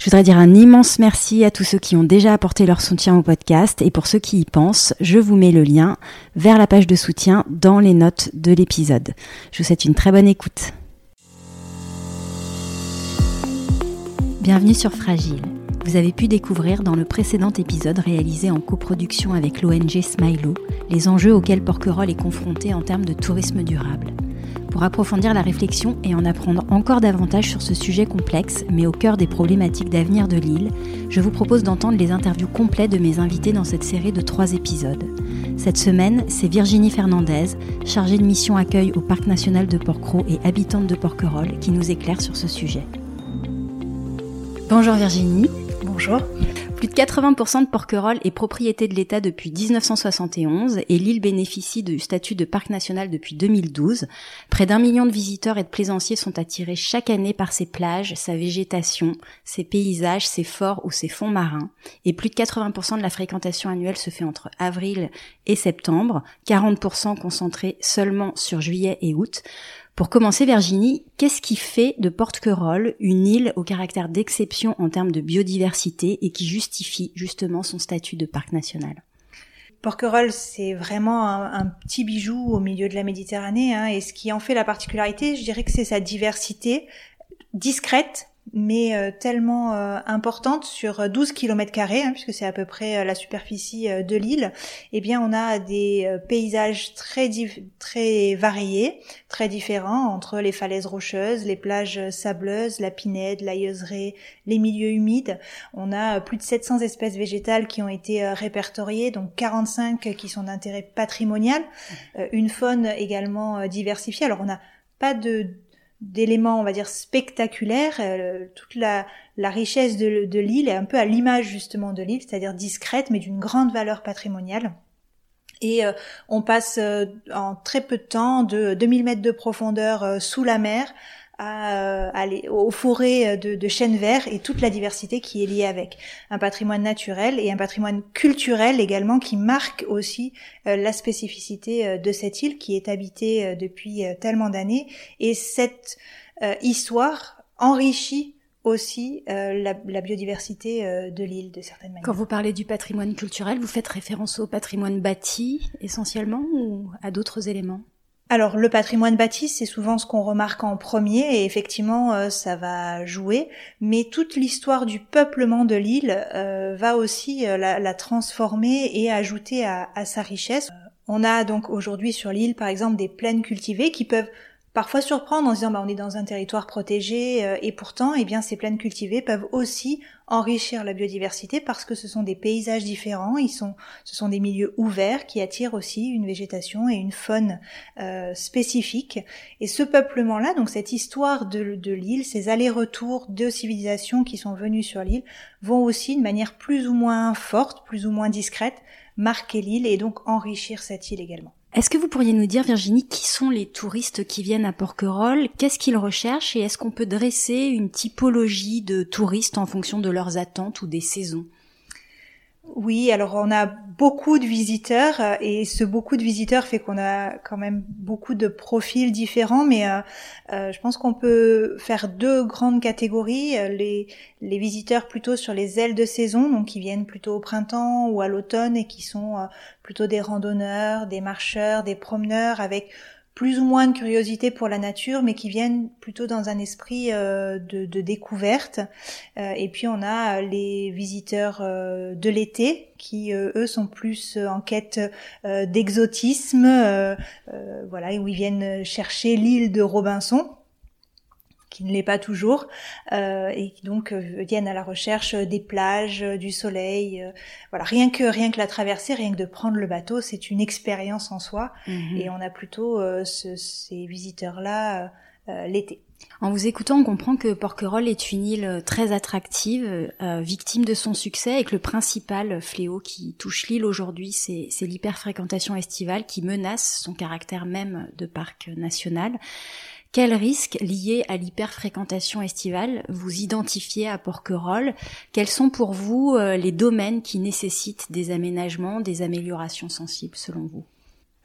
Je voudrais dire un immense merci à tous ceux qui ont déjà apporté leur soutien au podcast et pour ceux qui y pensent, je vous mets le lien vers la page de soutien dans les notes de l'épisode. Je vous souhaite une très bonne écoute. Bienvenue sur Fragile. Vous avez pu découvrir dans le précédent épisode réalisé en coproduction avec l'ONG Smilo les enjeux auxquels Porquerolles est confronté en termes de tourisme durable. Pour approfondir la réflexion et en apprendre encore davantage sur ce sujet complexe, mais au cœur des problématiques d'avenir de l'île, je vous propose d'entendre les interviews complètes de mes invités dans cette série de trois épisodes. Cette semaine, c'est Virginie Fernandez, chargée de mission accueil au Parc national de Porquerolles et habitante de Porquerolles, qui nous éclaire sur ce sujet. Bonjour Virginie. Bonjour. Plus de 80% de Porquerolles est propriété de l'État depuis 1971 et l'île bénéficie du statut de parc national depuis 2012. Près d'un million de visiteurs et de plaisanciers sont attirés chaque année par ses plages, sa végétation, ses paysages, ses forts ou ses fonds marins. Et plus de 80% de la fréquentation annuelle se fait entre avril et septembre, 40% concentrés seulement sur juillet et août. Pour commencer, Virginie, qu'est-ce qui fait de Porquerolles une île au caractère d'exception en termes de biodiversité et qui justifie justement son statut de parc national? Porquerolles, c'est vraiment un, petit bijou au milieu de la Méditerranée, hein, et ce qui en fait la particularité, je dirais que c'est sa diversité discrète, mais euh, tellement euh, importante sur 12 km carrés, hein, puisque c'est à peu près euh, la superficie de l'île, eh bien on a des paysages très très variés, très différents entre les falaises rocheuses, les plages sableuses, la pinède, l'ailleuseraie, les milieux humides. On a plus de 700 espèces végétales qui ont été répertoriées, donc 45 qui sont d'intérêt patrimonial, une faune également diversifiée. Alors on n'a pas de d'éléments, on va dire, spectaculaires. Euh, toute la, la richesse de, l'île est un peu à l'image justement de l'île, c'est-à-dire discrète, mais d'une grande valeur patrimoniale. Et euh, on passe euh, en très peu de temps de 2000 mètres de profondeur sous la mer à, euh, aller aux forêts de, de chênes verts et toute la diversité qui est liée avec. Un patrimoine naturel et un patrimoine culturel également qui marque aussi euh, la spécificité euh, de cette île qui est habitée depuis tellement d'années. Et cette histoire enrichit aussi la, la, biodiversité de l'île de certaines manières. Quand vous parlez du patrimoine culturel, vous faites référence au patrimoine bâti essentiellement ou à d'autres éléments? Alors le patrimoine bâti, c'est souvent ce qu'on remarque en premier et effectivement euh, ça va jouer, mais toute l'histoire du peuplement de l'île euh, va aussi euh, la, transformer et ajouter à, à sa richesse. On a donc aujourd'hui sur l'île par exemple des plaines cultivées qui peuvent parfois surprendre en se disant bah, on est dans un territoire protégé euh, et pourtant eh bien ces plaines cultivées peuvent aussi enrichir la biodiversité parce que ce sont des paysages différents, ils sont ce sont des milieux ouverts qui attirent aussi une végétation et une faune euh, spécifiques et ce peuplement là donc cette histoire de, de l'île, ces allers-retours de civilisations qui sont venues sur l'île vont aussi de manière plus ou moins forte, plus ou moins discrète marquer l'île et donc enrichir cette île également. Est-ce que vous pourriez nous dire, Virginie, qui sont les touristes qui viennent à Porquerolles? Qu'est-ce qu'ils recherchent? Et est-ce qu'on peut dresser une typologie de touristes en fonction de leurs attentes ou des saisons? Oui, alors on a beaucoup de visiteurs euh, et ce beaucoup de visiteurs fait qu'on a quand même beaucoup de profils différents, mais euh, euh, je pense qu'on peut faire deux grandes catégories. Les, les visiteurs plutôt sur les ailes de saison, donc qui viennent plutôt au printemps ou à l'automne et qui sont plutôt des randonneurs, des marcheurs, des promeneurs avec plus ou moins de curiosité pour la nature, mais qui viennent plutôt dans un esprit euh, de, découverte. Euh, et puis on a les visiteurs euh, de l'été qui eux sont plus en quête d'exotisme, voilà, où ils viennent chercher l'île de Robinson qui ne l'est pas toujours, euh, et qui donc euh, viennent à la recherche des plages, euh, du soleil. voilà, rien que rien que la traversée, rien que de prendre le bateau, c'est une expérience en soi. Mhm. Et on a plutôt ces visiteurs-là l'été. En vous écoutant, on comprend que Porquerolles est une île très attractive, euh, victime de son succès, et que le principal fléau qui touche l'île aujourd'hui, c'est l'hyperfréquentation estivale qui menace son caractère même de parc national. Quels risques liés à l'hyperfréquentation estivale vous identifiez à Porquerolles? Quels sont pour vous euh, les domaines qui nécessitent des aménagements, des améliorations sensibles selon vous?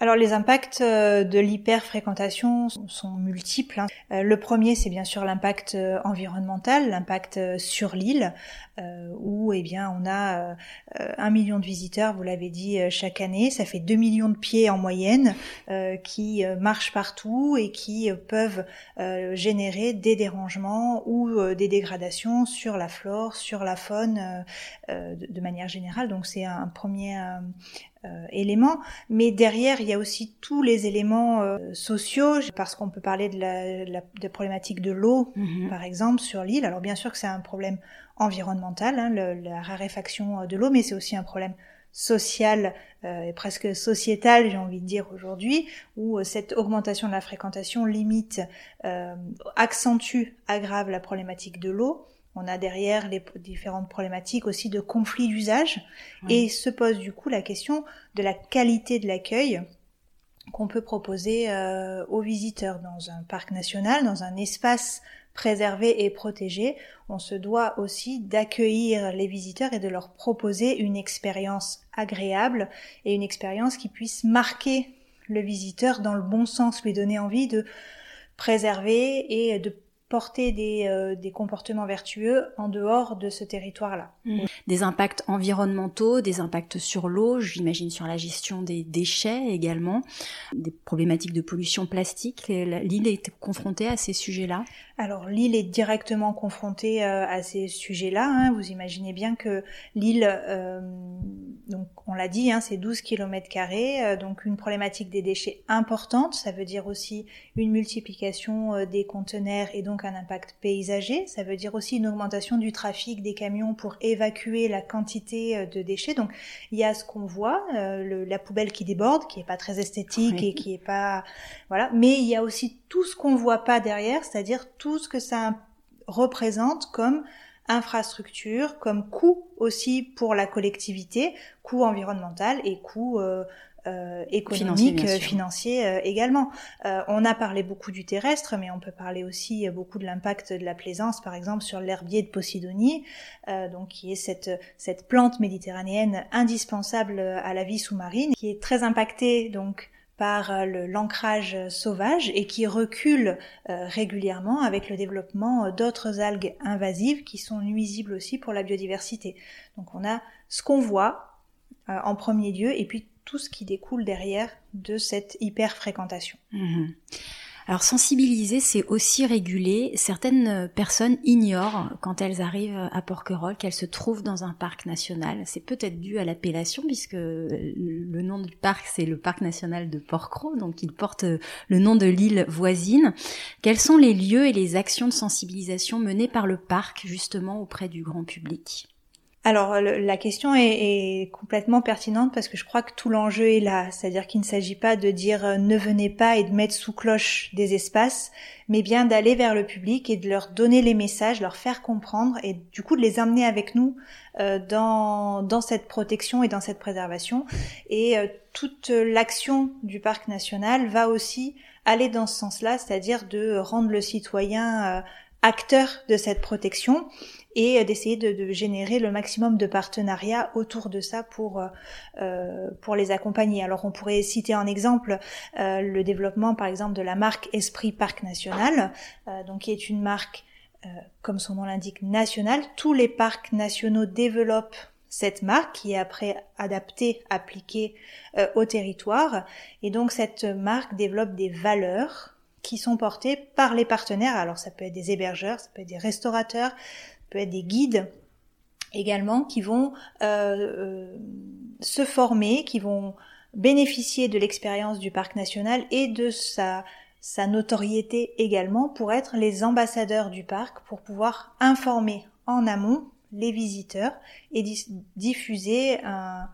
Alors les impacts euh, de l'hyperfréquentation sont multiples. Hein. Euh, le premier, c'est bien sûr l'impact euh, environnemental, l'impact sur l'île, où eh bien on a un million de visiteurs, vous l'avez dit, chaque année. Ça fait 2 millions de pieds en moyenne qui marchent partout et qui peuvent générer des dérangements ou des dégradations sur la flore, sur la faune de manière générale. Donc c'est un premier éléments, mais derrière il y a aussi tous les éléments euh, sociaux, parce qu'on peut parler de la, de problématique de l'eau, mhm. par exemple, sur l'île. Alors bien sûr que c'est un problème environnemental, hein, la raréfaction euh, de l'eau, mais c'est aussi un problème social et presque sociétal, j'ai envie de dire aujourd'hui, où cette augmentation de la fréquentation limite, accentue, aggrave la problématique de l'eau. On a derrière les différentes problématiques aussi de conflits d'usage et se pose du coup la question de la qualité de l'accueil qu'on peut proposer euh, aux visiteurs dans un parc national, dans un espace préservé et protégé. On se doit aussi d'accueillir les visiteurs et de leur proposer une expérience agréable et une expérience qui puisse marquer le visiteur dans le bon sens, lui donner envie de préserver et de porter des, euh, des, comportements vertueux en dehors de ce territoire-là. Mmh. Des impacts environnementaux, des impacts sur l'eau, j'imagine sur la gestion des déchets également, des problématiques de pollution plastique. L'île est confrontée à ces sujets-là? Alors l'île est directement confrontée euh, à ces sujets-là. Hein. Vous imaginez bien que l'île, euh, donc on l'a dit, hein, c'est 12 km carrés, donc une problématique des déchets importante. Ça veut dire aussi une multiplication des conteneurs et donc donc un impact paysager. Ça veut dire aussi une augmentation du trafic des camions pour évacuer la quantité euh, de déchets. Donc il y a ce qu'on voit, euh, la poubelle qui déborde, qui est pas très esthétique et qui est pas voilà. Mais il y a aussi tout ce qu'on voit pas derrière, c'est-à-dire tout ce que ça représente comme infrastructure, comme coût aussi pour la collectivité, coût environnemental et coût euh, euh, économique, financier, euh, également. Euh, on a parlé beaucoup du terrestre, mais on peut parler aussi beaucoup de l'impact de la plaisance, par exemple, sur l'herbier de Posidonie, donc qui est cette, cette plante méditerranéenne indispensable à la vie sous-marine, qui est très impactée donc par l'ancrage sauvage et qui recule régulièrement avec le développement d'autres algues invasives qui sont nuisibles aussi pour la biodiversité. Donc on a ce qu'on voit en premier lieu et puis tout ce qui découle derrière de cette hyper-fréquentation. Mhm. Alors sensibiliser, c'est aussi réguler. Certaines personnes ignorent quand elles arrivent à Porquerolles qu'elles se trouvent dans un parc national. C'est peut-être dû à l'appellation puisque le nom du parc c'est le parc national de Porquerolles, donc il porte le nom de l'île voisine. Quels sont les lieux et les actions de sensibilisation menées par le parc justement auprès du grand public? Alors la question est, complètement pertinente parce que je crois que tout l'enjeu est là, c'est-à-dire qu'il ne s'agit pas de dire euh, ne venez pas et de mettre sous cloche des espaces, mais bien d'aller vers le public et de leur donner les messages, leur faire comprendre et du coup de les amener avec nous euh, dans, dans cette protection et dans cette préservation. Et euh, toute l'action du parc national va aussi aller dans ce sens-là, c'est-à-dire de rendre le citoyen acteur de cette protection et d'essayer de, générer le maximum de partenariats autour de ça pour euh, euh, pour les accompagner. Alors on pourrait citer en exemple euh, le développement par exemple de la marque Esprit Parc National, donc qui est une marque comme son nom l'indique nationale. Tous les parcs nationaux développent cette marque qui est après adaptée, appliquée au territoire. Et donc cette marque développe des valeurs qui sont portées par les partenaires. Alors ça peut être des hébergeurs, ça peut être des restaurateurs, être des guides également qui vont euh, euh, se former, qui vont bénéficier de l'expérience du parc national et de sa notoriété également pour être les ambassadeurs du parc, pour pouvoir informer en amont les visiteurs et diffuser un,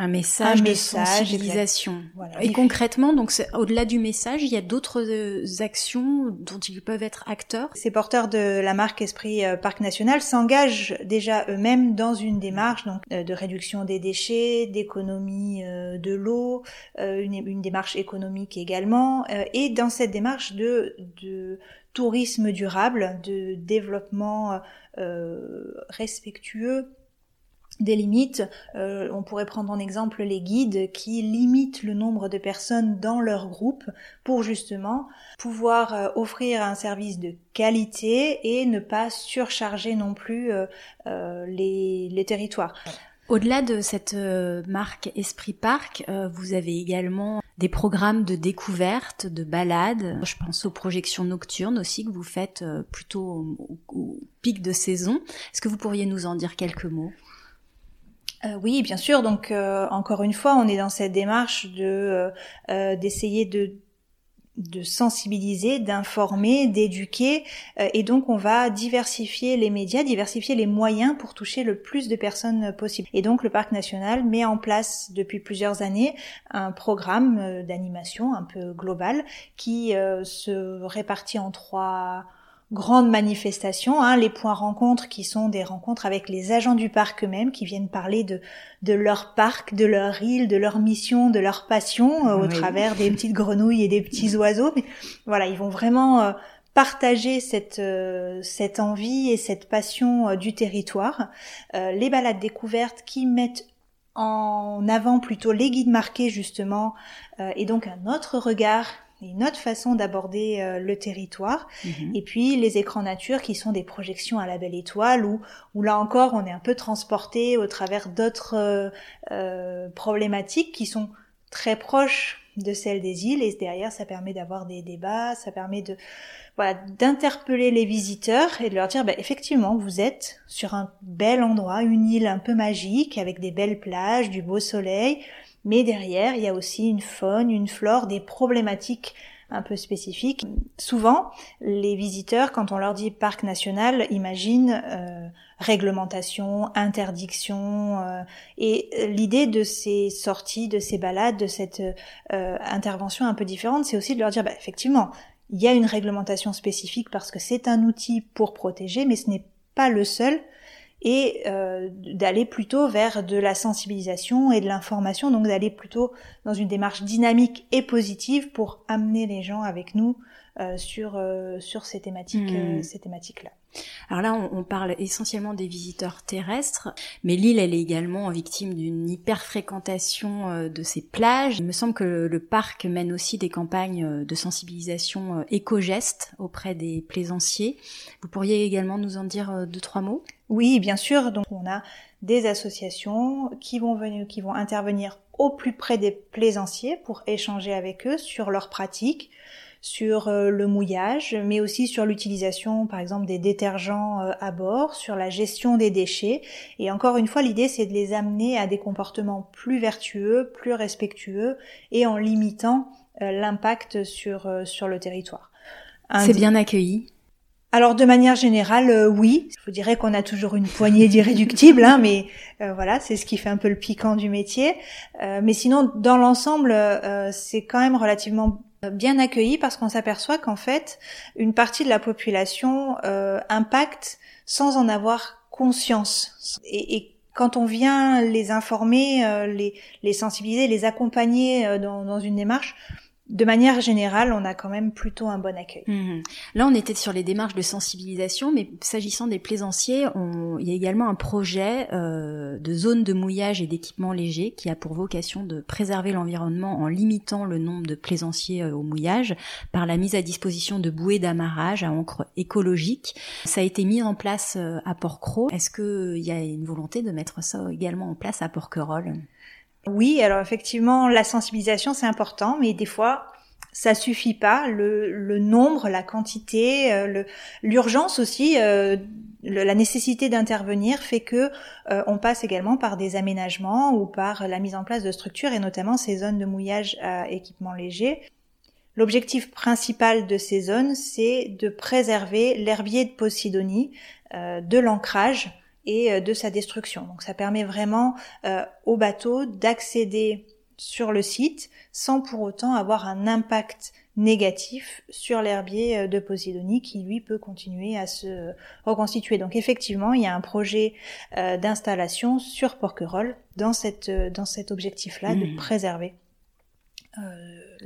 un message, de sensibilisation. Et concrètement, donc au-delà du message, il y a d'autres euh, actions dont ils peuvent être acteurs? Ces porteurs de la marque Esprit euh, Parc National s'engagent déjà eux-mêmes dans une démarche donc euh, de réduction des déchets, d'économie de l'eau, une, une, démarche économique également, et dans cette démarche de, de tourisme durable, de développement respectueux des limites. Euh, on pourrait prendre en exemple les guides qui limitent le nombre de personnes dans leur groupe pour justement pouvoir euh, offrir un service de qualité et ne pas surcharger non plus euh, les, les, territoires. Au-delà de cette marque Esprit Parc, vous avez également des programmes de découverte, de balades. Je pense aux projections nocturnes aussi que vous faites plutôt au pic de saison. Est-ce que vous pourriez nous en dire quelques mots? Euh, oui, bien sûr. Donc, euh, encore une fois, on est dans cette démarche de euh, d'essayer de de sensibiliser, d'informer, d'éduquer, et donc on va diversifier les médias, diversifier les moyens pour toucher le plus de personnes possible. Et donc le parc national met en place depuis plusieurs années un programme d'animation un peu global qui se répartit en trois grandes manifestations, hein, les points rencontres qui sont des rencontres avec les agents du parc eux-mêmes qui viennent parler de, de leur parc, de leur île, de leur mission, de leur passion euh, au travers des petites grenouilles et des petits oiseaux. Mais voilà, ils vont vraiment euh, partager cette, euh, cette envie et cette passion du territoire. les balades découvertes qui mettent en avant plutôt les guides marqués justement et donc un autre regard une autre façon d'aborder euh, le territoire. Mhm. Et puis les écrans nature qui sont des projections à la belle étoile où, où là encore on est un peu transporté au travers d'autres euh, euh, problématiques qui sont très proches de celles des îles et derrière ça permet d'avoir des débats, ça permet de voilà, d'interpeller les visiteurs et de leur dire bah, effectivement vous êtes sur un bel endroit, une île un peu magique avec des belles plages, du beau soleil, mais derrière, il y a aussi une faune, une flore, des problématiques un peu spécifiques. Souvent, les visiteurs, quand on leur dit parc national, imaginent euh, réglementation, interdiction. Euh, et l'idée de ces sorties, de ces balades, de cette euh, intervention un peu différente, c'est aussi de leur dire, bah, effectivement, il y a une réglementation spécifique parce que c'est un outil pour protéger, mais ce n'est pas le seul et euh, d'aller plutôt vers de la sensibilisation et de l'information, donc d'aller plutôt dans une démarche dynamique et positive pour amener les gens avec nous euh, sur euh, sur ces thématiques hmm. ces thématiques là. Alors là, on, parle essentiellement des visiteurs terrestres, mais l'île, est également victime d'une hyper-fréquentation euh, de ses plages. Il me semble que le, parc mène aussi des campagnes euh, de sensibilisation euh, éco-gestes auprès des plaisanciers. Vous pourriez également nous en dire deux, trois mots? Oui, bien sûr. Donc, on a des associations qui vont venir, qui vont intervenir au plus près des plaisanciers pour échanger avec eux sur leurs pratiques, sur euh, le mouillage, mais aussi sur l'utilisation, par exemple, des détergents euh, à bord, sur la gestion des déchets. Et encore une fois, l'idée, c'est de les amener à des comportements plus vertueux, plus respectueux, et en limitant euh, l'impact sur, sur le territoire. C'est bien accueilli alors de manière générale, oui. Je vous dirais qu'on a toujours une poignée d'irréductibles, hein, mais voilà, c'est ce qui fait un peu le piquant du métier. mais sinon, dans l'ensemble, c'est quand même relativement bien accueilli parce qu'on s'aperçoit qu'en fait, une partie de la population euh, impacte sans en avoir conscience. Et, quand on vient les informer, euh, les, les sensibiliser, les accompagner euh, dans une démarche, de manière générale, on a quand même plutôt un bon accueil. Mhm. Là, on était sur les démarches de sensibilisation, mais s'agissant des plaisanciers, il y a également un projet euh, de zone de mouillage et d'équipement léger qui a pour vocation de préserver l'environnement en limitant le nombre de plaisanciers euh, au mouillage par la mise à disposition de bouées d'amarrage à encre écologique. Ça a été mis en place euh, à Port-Cros. Est-ce qu'il y a une volonté de mettre ça également en place à Porquerolles oui, alors effectivement, la sensibilisation c'est important, mais des fois ça suffit pas. Le, nombre, la quantité, euh, l'urgence aussi, euh, la nécessité d'intervenir fait que euh, on passe également par des aménagements ou par la mise en place de structures et notamment ces zones de mouillage à équipement léger. L'objectif principal de ces zones, c'est de préserver l'herbier de Posidonie, de l'ancrage et de sa destruction. Donc ça permet vraiment au bateau d'accéder sur le site sans pour autant avoir un impact négatif sur l'herbier euh, de Posidonie qui lui peut continuer à se reconstituer. Donc effectivement, il y a un projet euh, d'installation sur Porquerolles dans cette euh, dans cet objectif-là de mmh. préserver.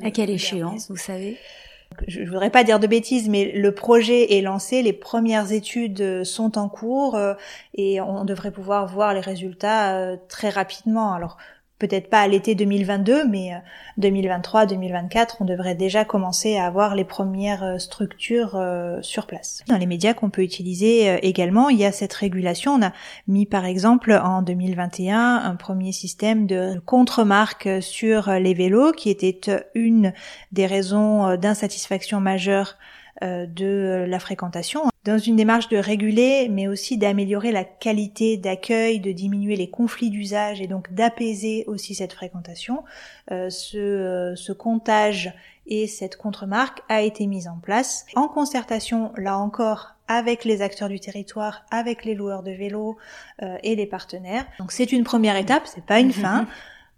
à quelle échéance, vous savez? Je ne voudrais pas dire de bêtises, mais le projet est lancé, les premières études sont en cours et on devrait pouvoir voir les résultats très rapidement. Alors peut-être pas à l'été 2022, mais 2023-2024, euh, on devrait déjà commencer à avoir les premières euh, structures euh, sur place. Dans les médias qu'on peut utiliser également, il y a cette régulation. On a mis par exemple en 2021 un premier système de contre-marque sur les vélos qui était une des raisons d'insatisfaction majeure de la fréquentation dans une démarche de réguler, mais aussi d'améliorer la qualité d'accueil, de diminuer les conflits d'usage et donc d'apaiser aussi cette fréquentation, euh, ce, euh, ce, comptage et cette contre-marque a été mise en place en concertation, là encore, avec les acteurs du territoire, avec les loueurs de vélos euh, et les partenaires. Donc c'est une première étape, c'est pas une fin,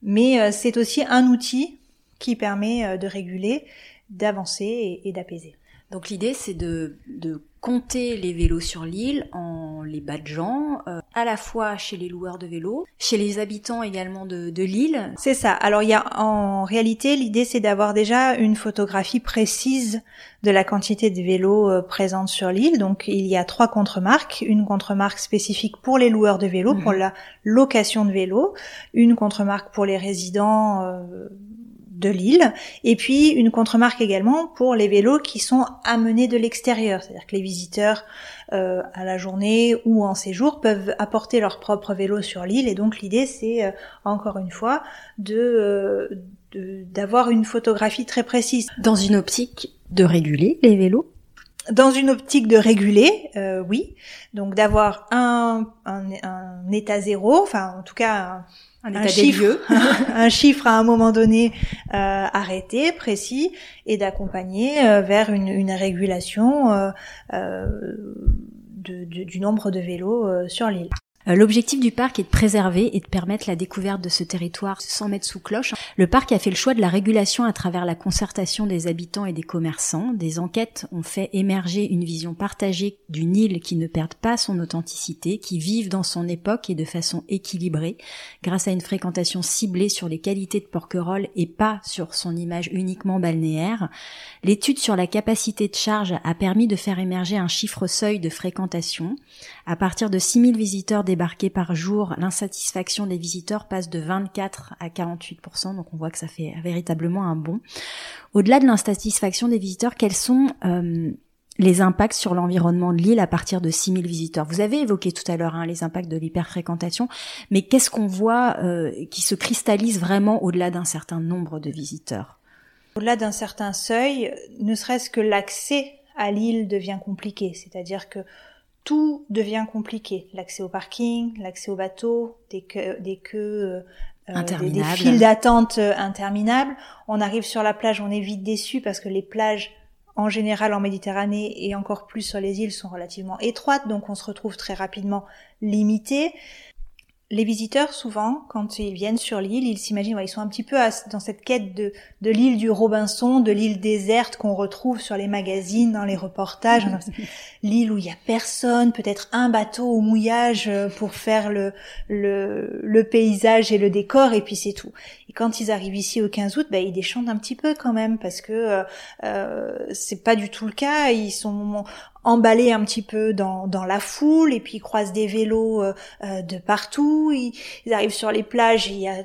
mais c'est aussi un outil qui permet de réguler, d'avancer et d'apaiser. Donc l'idée, c'est de, de, compter les vélos sur l'île en les badgeant, euh, à la fois chez les loueurs de vélos, chez les habitants également de, de l'île. C'est ça. Alors il y a en réalité l'idée, c'est d'avoir déjà une photographie précise de la quantité de vélos euh, présentes sur l'île. Donc il y a trois contre-marques, une contre-marque spécifique pour les loueurs de vélos, pour mhm. la location de vélos, une contre-marque pour les résidents. Euh, de l'île, et puis une contre-marque également pour les vélos qui sont amenés de l'extérieur, c'est-à-dire que les visiteurs euh, à la journée ou en séjour peuvent apporter leur propre vélo sur l'île, et donc l'idée c'est euh, encore une fois euh, de d'avoir une photographie très précise. Dans une optique de réguler les vélos? Dans une optique de réguler, oui, donc d'avoir un, un, un, état zéro, enfin en tout cas un, chiffre, un chiffre à un moment donné euh, arrêté, précis, et d'accompagner euh, vers une, une régulation euh, de, du nombre de vélos euh, sur l'île. Euh, l'objectif du parc est de préserver et de permettre la découverte de ce territoire sans mettre sous cloche. Le parc a fait le choix de la régulation à travers la concertation des habitants et des commerçants. Des enquêtes ont fait émerger une vision partagée d'une île qui ne perde pas son authenticité, qui vive dans son époque et de façon équilibrée, grâce à une fréquentation ciblée sur les qualités de Porquerolles et pas sur son image uniquement balnéaire. L'étude sur la capacité de charge a permis de faire émerger un chiffre seuil de fréquentation. À partir de 6000 visiteurs par jour, l'insatisfaction des visiteurs passe de 24 à 48%, donc on voit que ça fait véritablement un bond. Au-delà de l'insatisfaction des visiteurs, quels sont euh, les impacts sur l'environnement de l'île à partir de 6000 visiteurs? Vous avez évoqué tout à l'heure hein, les impacts de l'hyperfréquentation, mais qu'est-ce qu'on voit euh, qui se cristallise vraiment au-delà d'un certain nombre de visiteurs? Au-delà d'un certain seuil, ne serait-ce que l'accès à l'île devient compliqué, c'est-à-dire que tout devient compliqué. L'accès au parking, l'accès au bateau, des queues, des queues euh, des, des, files d'attente euh, interminables. On arrive sur la plage, on est vite déçu parce que les plages en général en Méditerranée et encore plus sur les îles sont relativement étroites, donc on se retrouve très rapidement limité. Les visiteurs, souvent, quand ils viennent sur l'île, ils s'imaginent, ils sont un petit peu dans cette quête de, de l'île du Robinson, de l'île déserte qu'on retrouve sur les magazines, dans les reportages. l'île où il y a personne, peut-être un bateau au mouillage euh, pour faire le, le, le paysage et le décor, et puis c'est tout. Et quand ils arrivent ici au 15 août, bah, ils déchantent un petit peu quand même, parce que euh, euh, c'est pas du tout le cas. Ils sont emballés un petit peu dans, dans la foule et puis ils croisent des vélos euh, euh, de partout. Ils, arrivent sur les plages, il y a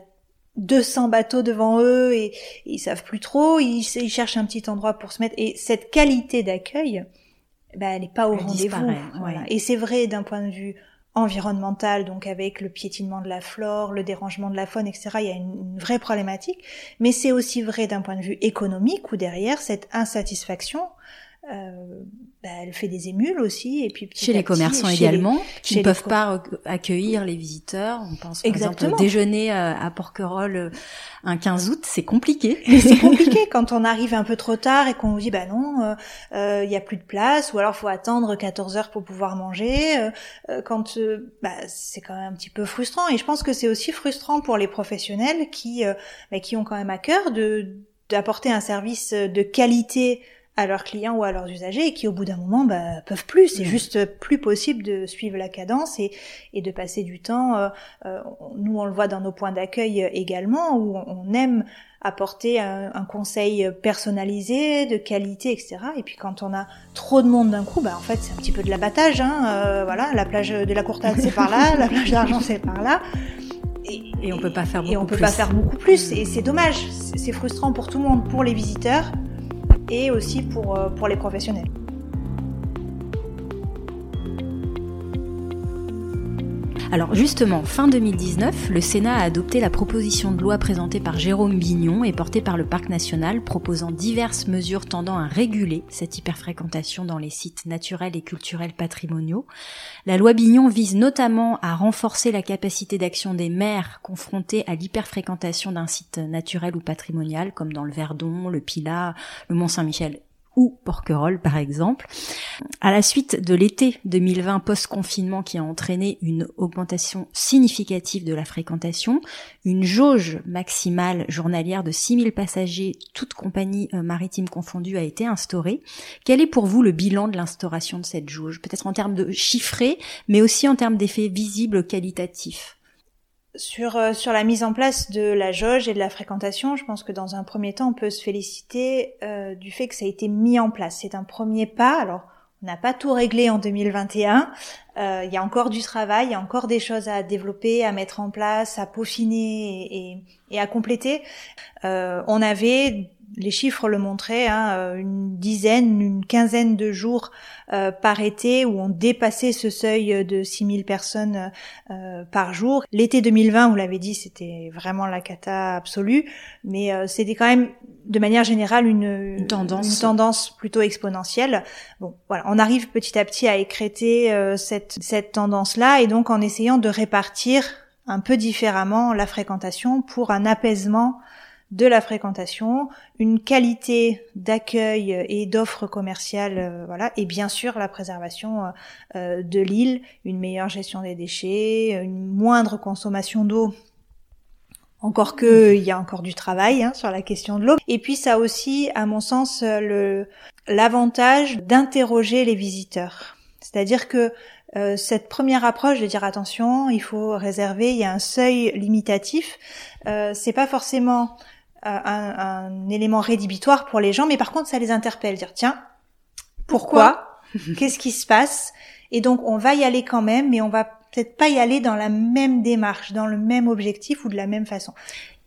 200 bateaux devant eux et, ils savent plus trop. Ils, cherchent un petit endroit pour se mettre. Et cette qualité d'accueil, ben, elle n'est pas au rendez-vous. Voilà. Et c'est vrai d'un point de vue environnemental, donc avec le piétinement de la flore, le dérangement de la faune, etc. Il y a une, une vraie problématique, mais c'est aussi vrai d'un point de vue économique où derrière cette insatisfaction bah, elle fait des émules aussi et puis chez les commerçants également qui ne peuvent pas accueillir les visiteurs. On pense par Exactement. exemple déjeuner à Porquerolles euh, un 15 août c'est compliqué. C'est compliqué quand on arrive un peu trop tard et qu'on vous dit bah non euh, euh, il euh, y a plus de place ou alors faut attendre 14 heures pour pouvoir manger euh, quand bah, c'est quand même un petit peu frustrant. Et je pense que c'est aussi frustrant pour les professionnels qui bah, qui ont quand même à cœur de d'apporter un service de qualité à leurs clients ou à leurs usagers et qui au bout d'un moment bah, peuvent plus. C'est juste plus possible de suivre la cadence et, et de passer du temps. Euh, euh, nous, on le voit dans nos points d'accueil également où on aime apporter un, un, conseil personnalisé, de qualité, etc. Et puis quand on a trop de monde d'un coup, bah en fait c'est un petit peu de l'abattage. Hein, euh, voilà, la plage de la Courtade c'est par là, la plage d'Argent c'est par là. Et, et, on peut pas faire beaucoup et on peut pas faire beaucoup plus. Et c'est dommage. C'est frustrant pour tout le monde, pour les visiteurs et aussi pour, euh, les professionnels. Alors justement, fin 2019, le Sénat a adopté la proposition de loi présentée par Jérôme Bignon et portée par le Parc national proposant diverses mesures tendant à réguler cette hyperfréquentation dans les sites naturels et culturels patrimoniaux. La loi Bignon vise notamment à renforcer la capacité d'action des maires confrontés à l'hyperfréquentation d'un site naturel ou patrimonial comme dans le Verdon, le Pilat, le Mont-Saint-Michel ou Porquerolles par exemple. À la suite de l'été 2020 post-confinement qui a entraîné une augmentation significative de la fréquentation, une jauge maximale journalière de 6000 passagers, toutes compagnies euh, maritimes confondues, a été instaurée. Quel est pour vous le bilan de l'instauration de cette jauge? Peut-être en termes de chiffrés, mais aussi en termes d'effets visibles qualitatifs? Sur, euh, sur la mise en place de la jauge et de la fréquentation, je pense que dans un premier temps, on peut se féliciter euh, du fait que ça a été mis en place. C'est un premier pas. Alors, on n'a pas tout réglé en 2021. Euh, il y a encore du travail, il y a encore des choses à développer, à mettre en place, à peaufiner et, et, à compléter. Euh, on avait les chiffres le montraient, hein, euh, une dizaine, une quinzaine de jours euh, par été où on dépassait ce seuil de 6000 personnes euh, par jour. L'été 2020, vous l'avez dit, c'était vraiment la cata absolue, mais c'était quand même de manière générale une, tendance. une tendance plutôt exponentielle. Bon, voilà, on arrive petit à petit à écréter cette, cette tendance-là et donc en essayant de répartir un peu différemment la fréquentation pour un apaisement de la fréquentation, une qualité d'accueil et d'offres commerciales, euh, voilà, et bien sûr la préservation euh, euh, de l'île, une meilleure gestion des déchets, une moindre consommation d'eau. Encore que il y a encore du travail hein, sur la question de l'eau. Et puis ça a aussi, à mon sens, le l'avantage d'interroger les visiteurs. C'est-à-dire que cette première approche de dire attention, il faut réserver, il y a un seuil limitatif. Euh, c'est pas forcément un, élément rédhibitoire pour les gens, mais par contre ça les interpelle, dire tiens, pourquoi, Qu'est-ce qui se passe? Et donc on va y aller quand même, mais on va peut-être pas y aller dans la même démarche, dans le même objectif ou de la même façon.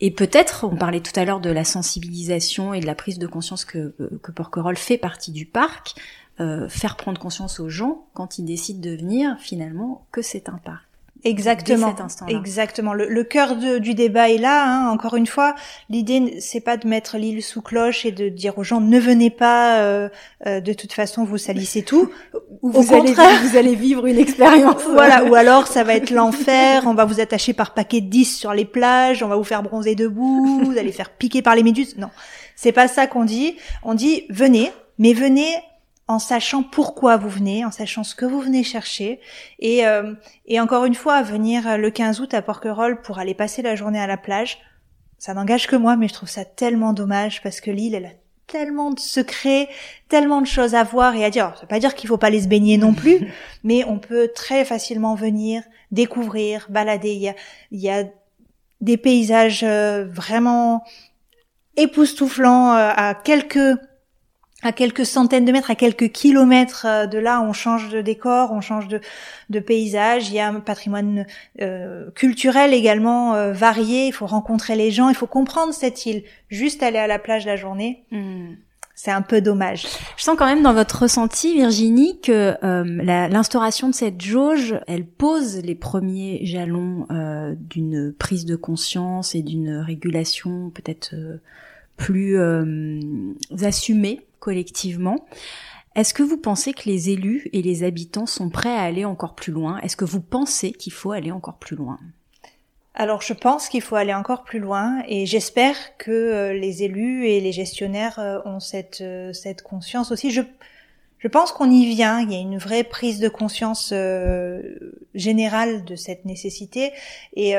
Et peut-être, on parlait tout à l'heure de la sensibilisation et de la prise de conscience que, euh, que Porquerolles fait partie du parc, euh, faire prendre conscience aux gens quand ils décident de venir finalement que c'est un parc. Exactement. Exactement. Le, le cœur du débat est là. Hein. Encore une fois, l'idée c'est pas de mettre l'île sous cloche et de dire aux gens ne venez pas. Euh, euh, de toute façon, vous salissez tout. Ou vous Au allez, contraire, vous allez vivre une expérience. voilà. Ou alors ça va être l'enfer. On va vous attacher par paquet de 10 sur les plages. On va vous faire bronzer debout. Vous allez faire piquer par les méduses. Non, c'est pas ça qu'on dit. On dit venez, mais venez en sachant pourquoi vous venez, en sachant ce que vous venez chercher. Et, euh, et encore une fois, venir le 15 août à Porquerolles pour aller passer la journée à la plage, ça n'engage que moi, mais je trouve ça tellement dommage parce que l'île, elle a tellement de secrets, tellement de choses à voir et à dire. ça veut pas dire qu'il faut pas aller se baigner non plus, mais on peut très facilement venir, découvrir, balader. Il y a, il y a des paysages euh, vraiment époustouflants euh, à quelques à quelques centaines de mètres, à quelques kilomètres euh, de là, on change de décor, on change de, de paysage. Il y a un patrimoine euh, culturel également euh, varié. Il faut rencontrer les gens, il faut comprendre cette île. Juste aller à la plage la journée, hmm. c'est un peu dommage. Je sens quand même dans votre ressenti, Virginie, que l'instauration de cette jauge, elle pose les premiers jalons d'une prise de conscience et d'une régulation peut-être plus assumée collectivement. Est-ce que vous pensez que les élus et les habitants sont prêts à aller encore plus loin? Est-ce que vous pensez qu'il faut aller encore plus loin? Alors je pense qu'il faut aller encore plus loin et j'espère que euh, les élus et les gestionnaires euh, ont cette, euh, cette conscience aussi. Je, je pense qu'on y vient, il y a une vraie prise de conscience générale de cette nécessité et,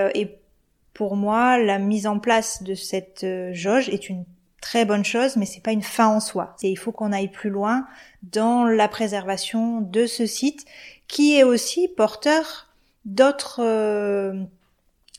pour moi la mise en place de cette jauge est une très bonne chose mais c'est pas une fin en soi. il faut qu'on aille plus loin dans la préservation de ce site qui est aussi porteur d'autres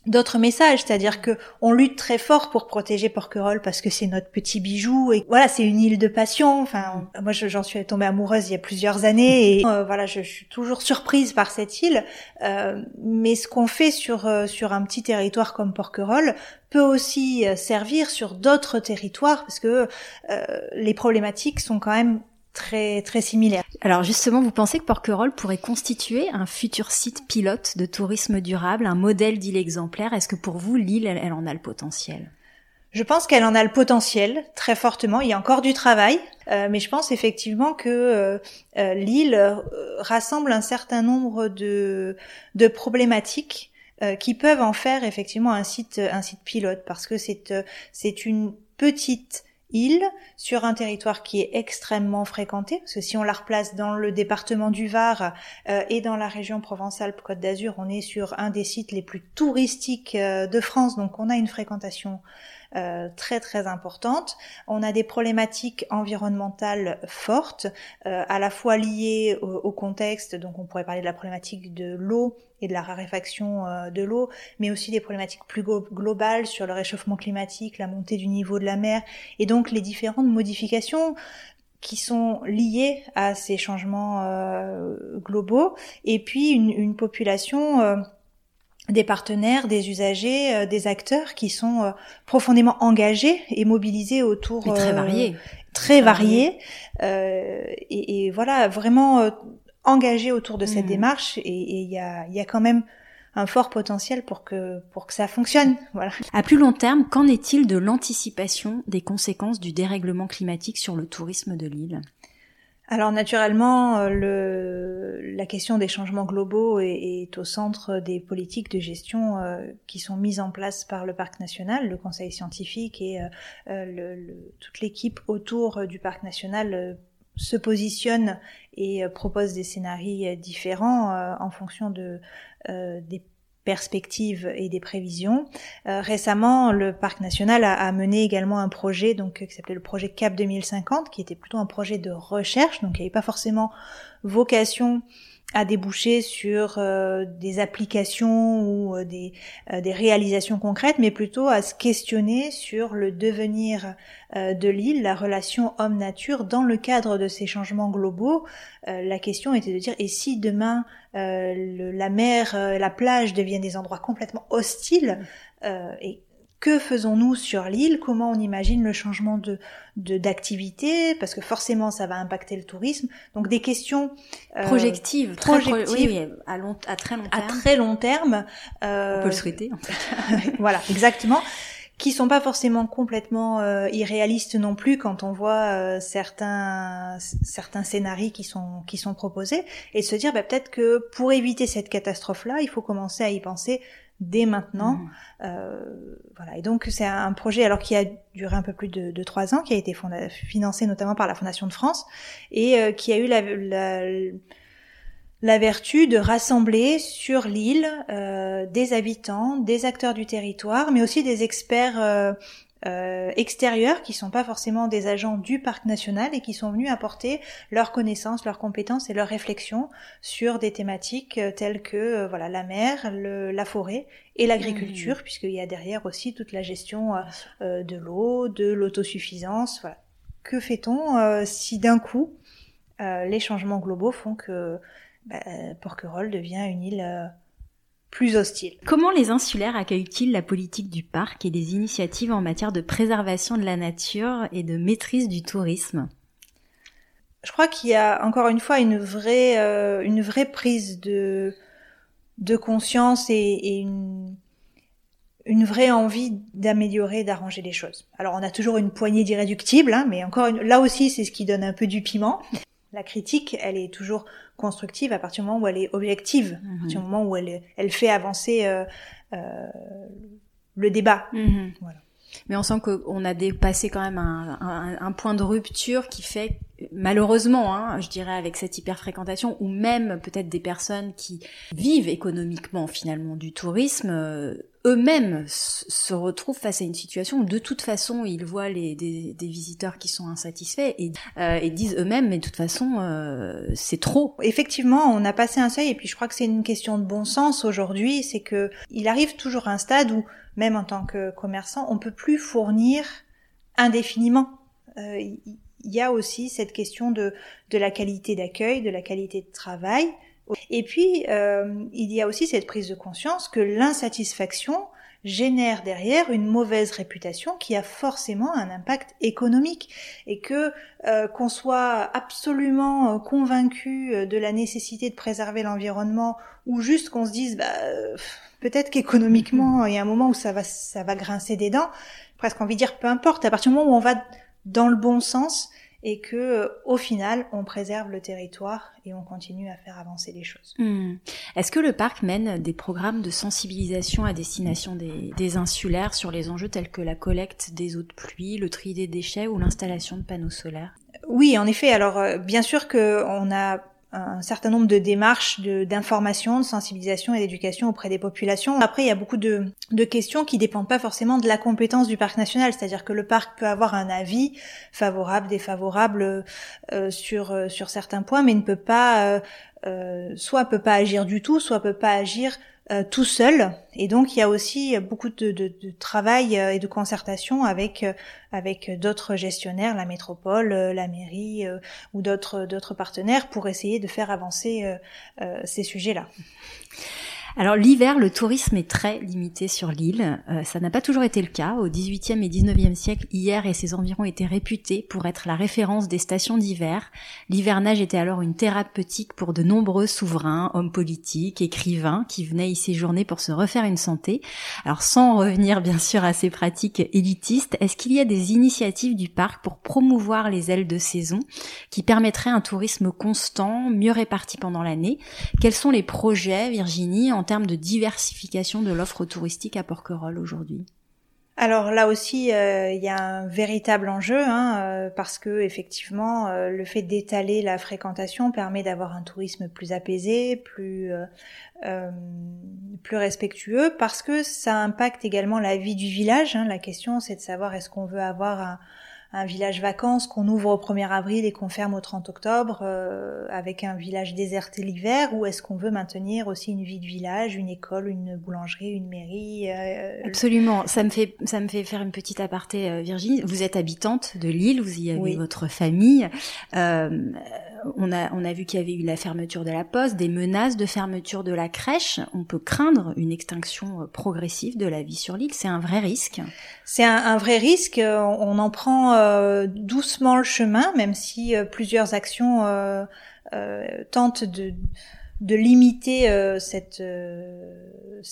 d'autres messages, c'est-à-dire que on lutte très fort pour protéger Porquerolles parce que c'est notre petit bijou et voilà, c'est une île de passion. Enfin, moi j'en suis tombée amoureuse il y a plusieurs années et euh, voilà, je, suis toujours surprise par cette île. Euh, mais ce qu'on fait sur euh, sur un petit territoire comme Porquerolles peut aussi servir sur d'autres territoires parce que les problématiques sont quand même très très similaires. Alors justement, vous pensez que Porquerolles pourrait constituer un futur site pilote de tourisme durable, un modèle d'île exemplaire? Est-ce que pour vous, l'île, elle, en a le potentiel? Je pense qu'elle en a le potentiel très fortement. Il y a encore du travail, euh, mais je pense effectivement que euh, euh, l'île rassemble un certain nombre de, de problématiques qui peuvent en faire effectivement un site un site pilote parce que c'est c'est une petite île sur un territoire qui est extrêmement fréquenté, parce que si on la replace dans le département du Var euh, et dans la région Provence-Alpes-Côte d'Azur, on est sur un des sites les plus touristiques euh, de France, donc on a une fréquentation euh, très très importante. On a des problématiques environnementales fortes, euh, à la fois liées au, contexte, donc on pourrait parler de la problématique de l'eau et de la raréfaction euh, de l'eau, mais aussi des problématiques plus globales sur le réchauffement climatique, la montée du niveau de la mer, et donc les différentes modifications qui sont liées à ces changements globaux, et puis une, une population des partenaires, des usagers, euh, des acteurs qui sont euh, profondément engagés et mobilisés autour. Et très euh, variés. Très variés. Et, et, voilà, vraiment engagés autour de cette mmh. démarche. Et il y a, y a quand même un fort potentiel pour que pour que ça fonctionne. Voilà. À plus long terme, qu'en est-il de l'anticipation des conséquences du dérèglement climatique sur le tourisme de l'île? Alors naturellement, euh, le, la question des changements globaux est, au centre des politiques de gestion euh, qui sont mises en place par le parc national, le conseil scientifique et euh, toute l'équipe autour du parc national se positionne et propose des scénarios différents en fonction de, des perspectives et des prévisions. Euh, récemment, le parc national a, mené également un projet donc qui s'appelait le projet Cap 2050, qui était plutôt un projet de recherche, donc il n'y avait pas forcément vocation à déboucher sur euh, des applications ou euh, des, euh, des, réalisations concrètes, mais plutôt à se questionner sur le devenir de l'île, la relation homme-nature dans le cadre de ces changements globaux. la question était de dire et si demain la mer, la plage deviennent des endroits complètement hostiles et que faisons-nous sur l'île? Comment on imagine le changement de d'activité? Parce que forcément, ça va impacter le tourisme. Donc des questions euh, projectives, projectives à, long, à très long terme. À très long terme. Euh, on peut le souhaiter. En fait. voilà, exactement qui sont pas forcément complètement euh, irréalistes non plus quand on voit euh, certains certains scénarios qui sont qui sont proposés et de se dire bah, peut-être que pour éviter cette catastrophe là il faut commencer à y penser dès maintenant. Mmh. Euh, voilà. Et donc c'est un projet alors qui a duré un peu plus de, trois ans, qui a été financé notamment par la Fondation de France et euh, qui a eu la, la, vertu de rassembler sur l'île euh, des habitants, des acteurs du territoire, mais aussi des experts euh, euh, extérieurs qui sont pas forcément des agents du parc national et qui sont venus apporter leurs connaissances, leurs compétences et leurs réflexions sur des thématiques euh, telles que euh, voilà la mer, le, la forêt et l'agriculture, mmh. puisqu'il y a derrière aussi toute la gestion de l'eau, de l'autosuffisance. Voilà. Que fait-on si d'un coup les changements globaux font que bah, Porquerolles devient une île plus. Comment les insulaires accueillent-ils la politique du parc et des initiatives en matière de préservation de la nature et de maîtrise du tourisme? Je crois qu'il y a encore une fois une vraie, euh, une vraie prise de, de conscience et, une, une vraie envie d'améliorer, d'arranger les choses. Alors on a toujours une poignée d'irréductibles, hein, mais encore là aussi c'est ce qui donne un peu du piment. La critique, elle est toujours constructive à partir du moment où elle est objective, à partir du mhm. moment où elle, elle fait avancer euh, euh, le débat. Mhm. Voilà. Mais on sent qu'on a dépassé quand même un, un, un, point de rupture qui fait, malheureusement, hein, je dirais avec cette hyperfréquentation, ou même peut-être des personnes qui vivent économiquement finalement du tourisme, euh, eux-mêmes se retrouvent face à une situation où de toute façon ils voient des, visiteurs qui sont insatisfaits et, euh, et disent eux-mêmes mais de toute façon euh, c'est trop. Effectivement, on a passé un seuil et puis je crois que c'est une question de bon sens aujourd'hui, c'est que il arrive toujours un stade où même en tant que commerçant, on peut plus fournir indéfiniment. Euh, il y a aussi cette question de la qualité d'accueil, de la qualité de travail. Et puis, euh, il y a aussi cette prise de conscience que l'insatisfaction génère derrière une mauvaise réputation qui a forcément un impact économique et que euh, qu'on soit absolument convaincu de la nécessité de préserver l'environnement ou juste qu'on se dise bah, peut-être qu'économiquement, il y a un moment où ça va, ça va grincer des dents. Presque envie de dire, peu importe. À partir du moment où on va dans le bon sens et que, euh, au final, on préserve le territoire et on continue à faire avancer les choses. Hmm. Est-ce que le parc mène des programmes de sensibilisation à destination des, des, insulaires sur les enjeux tels que la collecte des eaux de pluie, le tri des déchets ou l'installation de panneaux solaires? Oui, en effet. Alors, euh, bien sûr qu'on a un certain nombre de démarches d'information, de, sensibilisation et d'éducation auprès des populations. Après, il y a beaucoup de, de questions qui dépendent pas forcément de la compétence du parc national, c'est-à-dire que le parc peut avoir un avis favorable, défavorable euh, sur euh, sur certains points, mais ne peut pas euh, euh soit peut pas agir du tout, soit peut pas agir euh, tout seul. Et donc il y a aussi beaucoup de, de, de travail euh, et de concertation avec euh, avec d'autres gestionnaires, la métropole, la mairie ou d'autres d'autres partenaires pour essayer de faire avancer ces sujets-là. Alors l'hiver, le tourisme est très limité sur l'île. Euh, ça n'a pas toujours été le cas. Au XVIIIe et XIXe siècle, hier et ses environs étaient réputés pour être la référence des stations d'hiver. L'hivernage était alors une thérapeutique pour de nombreux souverains, hommes politiques, écrivains qui venaient y séjourner pour se refaire une santé. Alors sans revenir bien sûr à ces pratiques élitistes, est-ce qu'il y a des initiatives du parc pour promouvoir les ailes de saison qui permettraient un tourisme constant, mieux réparti pendant l'année? Quels sont les projets, Virginie, termes de diversification de l'offre touristique à Porquerolles aujourd'hui? Alors là aussi, euh, il y a un véritable enjeu hein, euh, parce que effectivement, euh, le fait d'étaler la fréquentation permet d'avoir un tourisme plus apaisé, plus plus respectueux, parce que ça impacte également la vie du village. Hein. La question, c'est de savoir est-ce qu'on veut avoir un, un village vacances qu'on ouvre au 1er avril et qu'on ferme au 30 octobre euh, avec un village déserté l'hiver ou est-ce qu'on veut maintenir aussi une vie de village, une école, une boulangerie, une mairie euh, Absolument, ça me fait ça me fait faire une petite aparté euh, Virginie, vous êtes habitante de Lille, vous y avez votre famille on a, on a vu qu'il y avait eu la fermeture de la poste, des menaces de fermeture de la crèche. On peut craindre une extinction euh, progressive de la vie sur l'île. C'est un vrai risque. C'est un, vrai risque. On en prend euh, doucement le chemin, même si euh, plusieurs actions tentent de limiter euh, cette euh,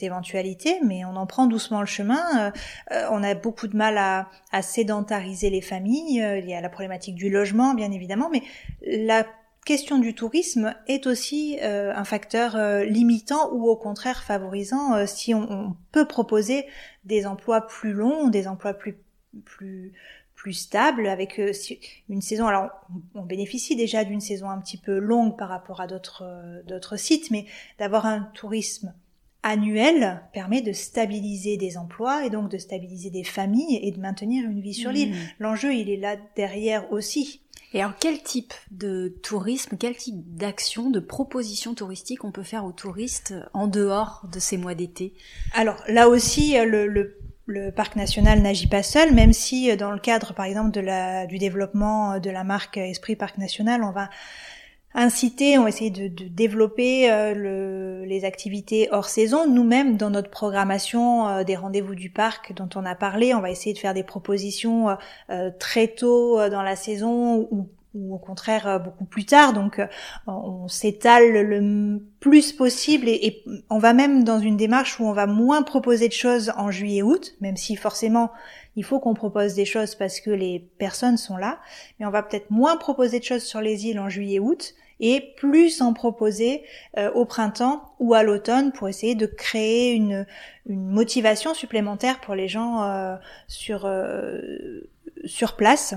éventualité, mais on en prend doucement le chemin. Euh, on a beaucoup de mal à, sédentariser les familles. il y a la problématique du logement, bien évidemment, mais la question du tourisme est aussi un facteur limitant ou au contraire favorisant si on, peut proposer des emplois plus longs, des emplois plus plus stable avec euh, une saison. Alors, on bénéficie déjà d'une saison un petit peu longue par rapport à d'autres euh, d'autres sites, mais d'avoir un tourisme annuel permet de stabiliser des emplois et donc de stabiliser des familles et de maintenir une vie sur l'île. Mmh. L'enjeu, il est là derrière aussi. Et alors, quel type de tourisme, quel type d'action, de proposition touristique on peut faire aux touristes en dehors de ces mois d'été? Alors, là aussi, le, le le parc national n'agit pas seul, même si euh, dans le cadre, par exemple, du développement euh, de la marque Esprit Parc National, on va inciter, on va essayer de, développer euh, le, les activités hors saison. Nous-mêmes, dans notre programmation des rendez-vous du parc dont on a parlé, on va essayer de faire des propositions très tôt dans la saison ou ou au contraire euh, beaucoup plus tard. Donc euh, on s'étale le plus possible et, on va même dans une démarche où on va moins proposer de choses en juillet-août, même si forcément il faut qu'on propose des choses parce que les personnes sont là, mais on va peut-être moins proposer de choses sur les îles en juillet-août et plus en proposer euh, au printemps ou à l'automne pour essayer de créer une, une motivation supplémentaire pour les gens sur, sur place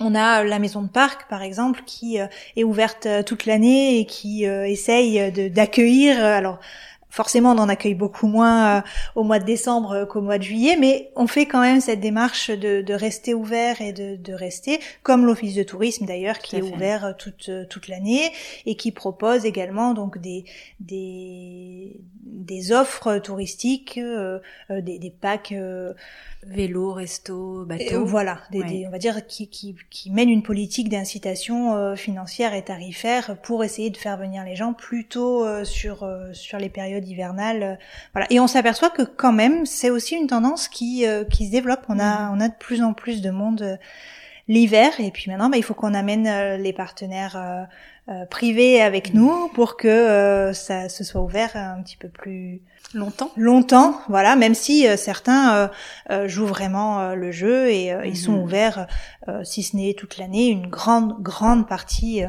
on a la maison de parc, par exemple, qui euh, est ouverte euh, toute l'année et qui euh, essaye d'accueillir. Alors, forcément, on en accueille beaucoup moins au mois de décembre qu'au mois de juillet, mais on fait quand même cette démarche de, rester ouvert et de, rester, comme l'office de tourisme d'ailleurs, qui est ouvert toute toute l'année et qui propose également donc des des, des offres touristiques, des, des packs Vélo, resto, bateau. voilà, des, on va dire qui, qui, qui mène une politique d'incitation euh, financière et tarifaire pour essayer de faire venir les gens plutôt euh, sur euh, sur les périodes hivernales. voilà, et on s'aperçoit que quand même c'est aussi une tendance qui qui se développe. On a on a de plus en plus de monde l'hiver et puis maintenant bah, il faut qu'on amène les partenaires privés avec nous pour que ça se soit ouvert un petit peu plus Longtemps. Longtemps, voilà, même si euh, certains euh, euh, jouent vraiment le jeu et ils sont mhm. ouverts, si ce n'est toute l'année, une grande, grande partie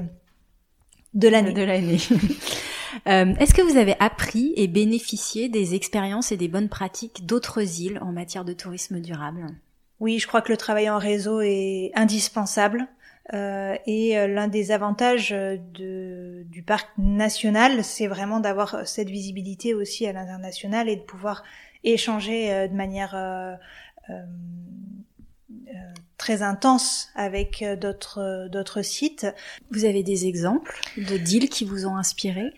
de l'année. De l'année. Est-ce que vous avez appris et bénéficié des expériences et des bonnes pratiques d'autres îles en matière de tourisme durable? Oui, je crois que le travail en réseau est indispensable. Euh, et euh, l'un des avantages de, du parc national, c'est vraiment d'avoir cette visibilité aussi à l'international et de pouvoir échanger euh, de manière très intense avec d'autres d'autres sites. Vous avez des exemples de deals qui vous ont inspiré?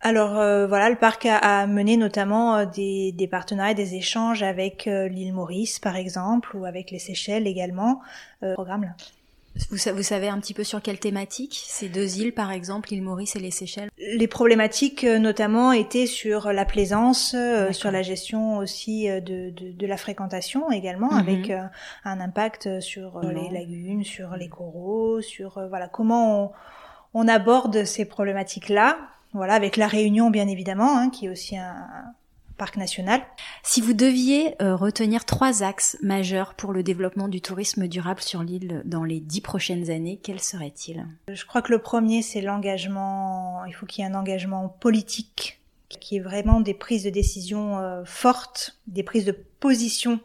Alors voilà, le parc a, mené notamment des, des, partenariats, des échanges avec l'île Maurice par exemple, ou avec les Seychelles également. programme là. Vous, vous, savez un petit peu sur quelle thématique? Ces deux îles, par exemple, l'île Maurice et les Seychelles? Les problématiques, euh, notamment, étaient sur la plaisance, euh, sur la gestion aussi euh, de, de, de la fréquentation également, mhm. avec un impact sur les lagunes, sur les coraux, sur voilà comment on, on aborde ces problématiques-là. Voilà, avec la Réunion, bien évidemment, hein, qui est aussi un, parc national. Si vous deviez euh, retenir trois axes majeurs pour le développement du tourisme durable sur l'île dans les dix prochaines années, quels seraient-ils? Je crois que le premier, c'est l'engagement. Il faut qu'il y ait un engagement politique qui est vraiment des prises de décision euh, fortes, des prises de position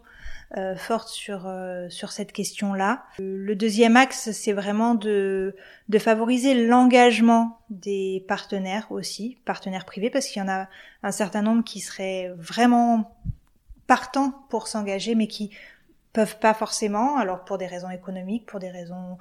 euh, forte sur euh, sur cette question-là. Le deuxième axe, c'est vraiment de de favoriser l'engagement des partenaires aussi, partenaires privés, parce qu'il y en a un certain nombre qui seraient vraiment partants pour s'engager, mais qui peuvent pas forcément, alors pour des raisons économiques, pour des raisons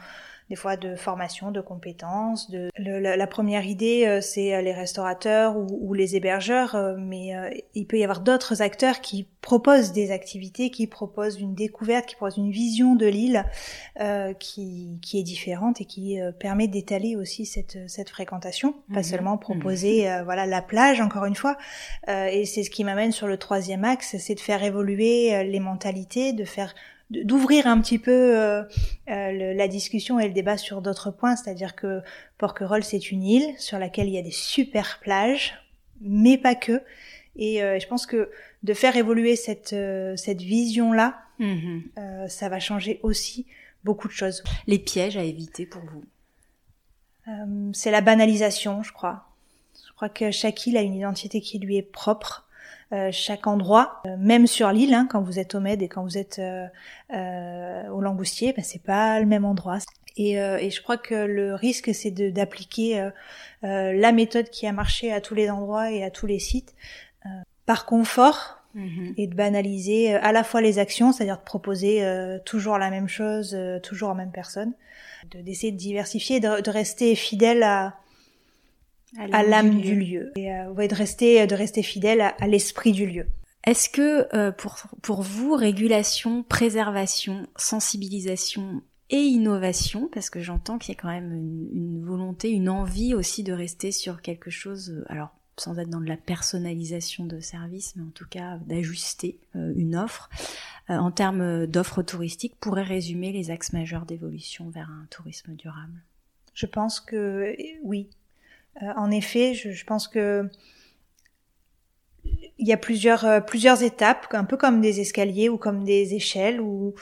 des fois de formation, de compétences. De... la, première idée, euh, c'est euh, les restaurateurs ou, les hébergeurs, euh, mais il peut y avoir d'autres acteurs qui proposent des activités, qui proposent une découverte, qui proposent une vision de l'île qui, qui est différente et qui permet d'étaler aussi cette, cette fréquentation, pas mhm. seulement proposer mhm. voilà la plage encore une fois. et c'est ce qui m'amène sur le troisième axe, c'est de faire évoluer les mentalités, de faire d'ouvrir un petit peu euh, euh, la discussion et le débat sur d'autres points, c'est-à-dire que Porquerolles c'est une île sur laquelle il y a des super plages, mais pas que. Et euh, je pense que de faire évoluer cette cette vision là, mm-hmm. ça va changer aussi beaucoup de choses. Les pièges à éviter pour vous? C'est la banalisation, je crois. Je crois que chaque île a une identité qui lui est propre. Euh, chaque endroit, euh, même sur l'île, hein, quand vous êtes au Med et quand vous êtes euh, au Langoustier, ben, c'est pas le même endroit. Et, et, je crois que le risque, c'est d'appliquer la méthode qui a marché à tous les endroits et à tous les sites par confort mhm. et de banaliser à la fois les actions, c'est-à-dire de proposer toujours la même chose, toujours aux mêmes personnes, d'essayer de, diversifier, de, de rester fidèle à, à l'âme du, lieu, et euh, de rester de rester fidèle à, l'esprit du lieu. Est-ce que euh, pour pour vous régulation, préservation, sensibilisation et innovation, parce que j'entends qu'il y a quand même une, volonté, une envie aussi de rester sur quelque chose, euh, alors sans être dans de la personnalisation de service, mais en tout cas d'ajuster une offre en termes d'offres touristiques, pourrait résumer les axes majeurs d'évolution vers un tourisme durable? Je pense que oui. En effet, je, pense que il y a plusieurs euh, plusieurs étapes, un peu comme des escaliers ou comme des échelles ou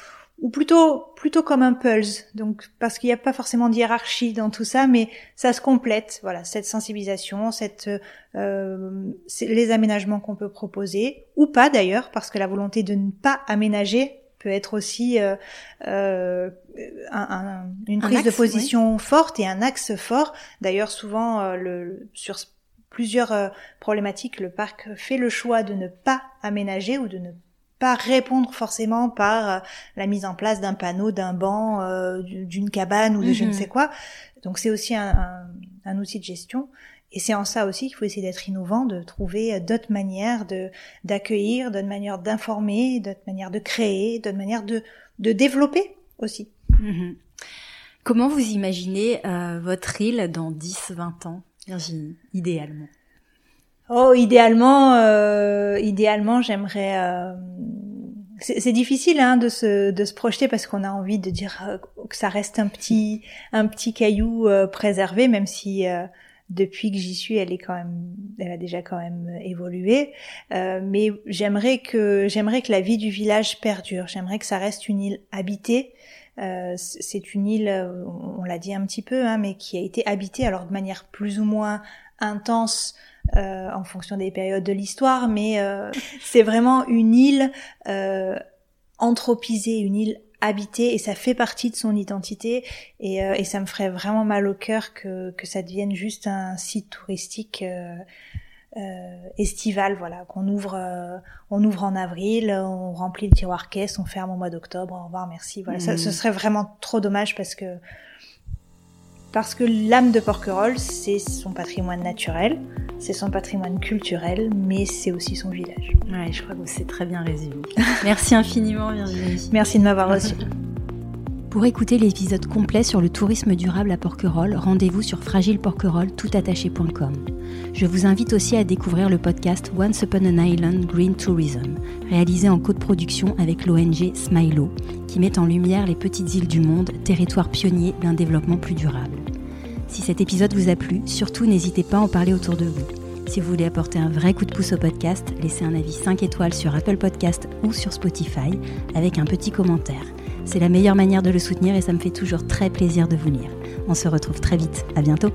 plutôt plutôt comme un pulse. Donc parce qu'il n'y a pas forcément de hiérarchie dans tout ça, mais ça se complète. Voilà, cette sensibilisation, cette euh, les aménagements qu'on peut proposer ou pas d'ailleurs, parce que la volonté de ne pas aménager peut être aussi euh, euh, un, une prise de position forte et un axe fort. D'ailleurs, souvent euh, le, sur plusieurs euh, problématiques, le parc fait le choix de ne pas aménager ou de ne pas répondre forcément par la mise en place d'un panneau, d'un banc, d'une cabane ou de je ne mhm. sais quoi. Donc c'est aussi un, outil de gestion. Et c'est en ça aussi qu'il faut essayer d'être innovant, de trouver d'autres manières de d'accueillir, d'autres manières d'informer, d'autres manières de créer, d'autres manières de, de développer aussi. Mhm. Comment vous imaginez votre île dans 10-20 ans Virginie, idéalement? Oh, idéalement, euh, idéalement, j'aimerais. Euh, c'est difficile hein, de se de se projeter parce qu'on a envie de dire euh, que ça reste un petit un petit caillou euh, préservé, même si euh, depuis que j'y suis, elle est quand même, elle a déjà quand même évolué. mais j'aimerais que j'aimerais que la vie du village perdure. J'aimerais que ça reste une île habitée. c'est une île, on, l'a dit un petit peu, hein, mais qui a été habitée alors de manière plus ou moins intense euh, en fonction des périodes de l'histoire, mais euh, c'est vraiment une île euh, anthropisée, une île habitée, et ça fait partie de son identité, et, et ça me ferait vraiment mal au cœur que, que ça devienne juste un site touristique. estival, voilà, qu'on ouvre, on ouvre en avril, on remplit le tiroir caisse, on ferme au mois d'octobre, au revoir, merci. Voilà, ça, ce mmh. serait vraiment trop dommage parce que parce que l'âme de Porquerolles, c'est son patrimoine naturel, c'est son patrimoine culturel, mais c'est aussi son village. Ouais, je crois que c'est très bien résumé. Merci infiniment Virginie. Merci de m'avoir reçu. Pour écouter l'épisode complet sur le tourisme durable à Porquerolles, rendez-vous sur fragileporquerolles.toutattaché.com. Je vous invite aussi à découvrir le podcast Once Upon an Island Green Tourism, réalisé en co-production avec l'ONG Smilo, qui met en lumière les petites îles du monde, territoire pionnier d'un développement plus durable. Si cet épisode vous a plu, surtout n'hésitez pas à en parler autour de vous. Si vous voulez apporter un vrai coup de pouce au podcast, laissez un avis 5 étoiles sur Apple Podcast ou sur Spotify avec un petit commentaire. C'est la meilleure manière de le soutenir et ça me fait toujours très plaisir de vous lire. On se retrouve très vite. À bientôt.